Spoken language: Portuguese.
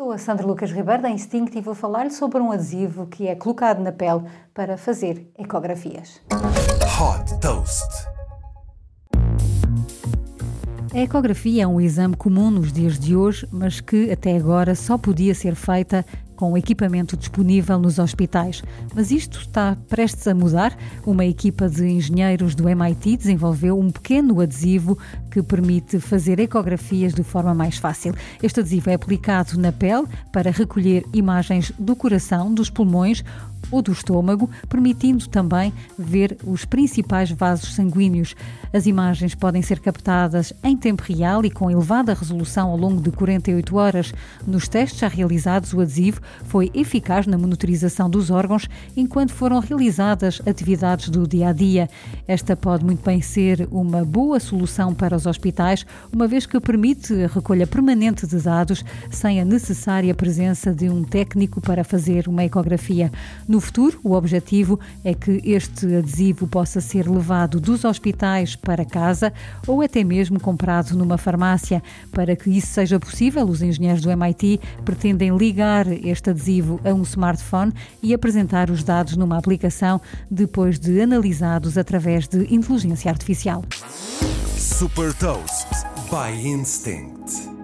Sou a Sandra Lucas Ribeiro da Instinct e vou falar-lhe sobre um adesivo que é colocado na pele para fazer ecografias. Hot Toast. A ecografia é um exame comum nos dias de hoje, mas que até agora só podia ser feita com o equipamento disponível nos hospitais. Mas isto está prestes a mudar. Uma equipa de engenheiros do MIT desenvolveu um pequeno adesivo que permite fazer ecografias de forma mais fácil. Este adesivo é aplicado na pele para recolher imagens do coração, dos pulmões ou do estômago, permitindo também ver os principais vasos sanguíneos. As imagens podem ser captadas em tempo real e com elevada resolução ao longo de 48 horas. Nos testes já realizados, o adesivo foi eficaz na monitorização dos órgãos enquanto foram realizadas atividades do dia a dia. Esta pode muito bem ser uma boa solução para os hospitais, uma vez que permite a recolha permanente de dados sem a necessária presença de um técnico para fazer uma ecografia. No futuro, o objetivo é que este adesivo possa ser levado dos hospitais para casa ou até mesmo comprado numa farmácia. Para que isso seja possível, os engenheiros do MIT pretendem ligar este adesivo a um smartphone e apresentar os dados numa aplicação depois de analisados através de inteligência artificial. Super Toast by Instinct.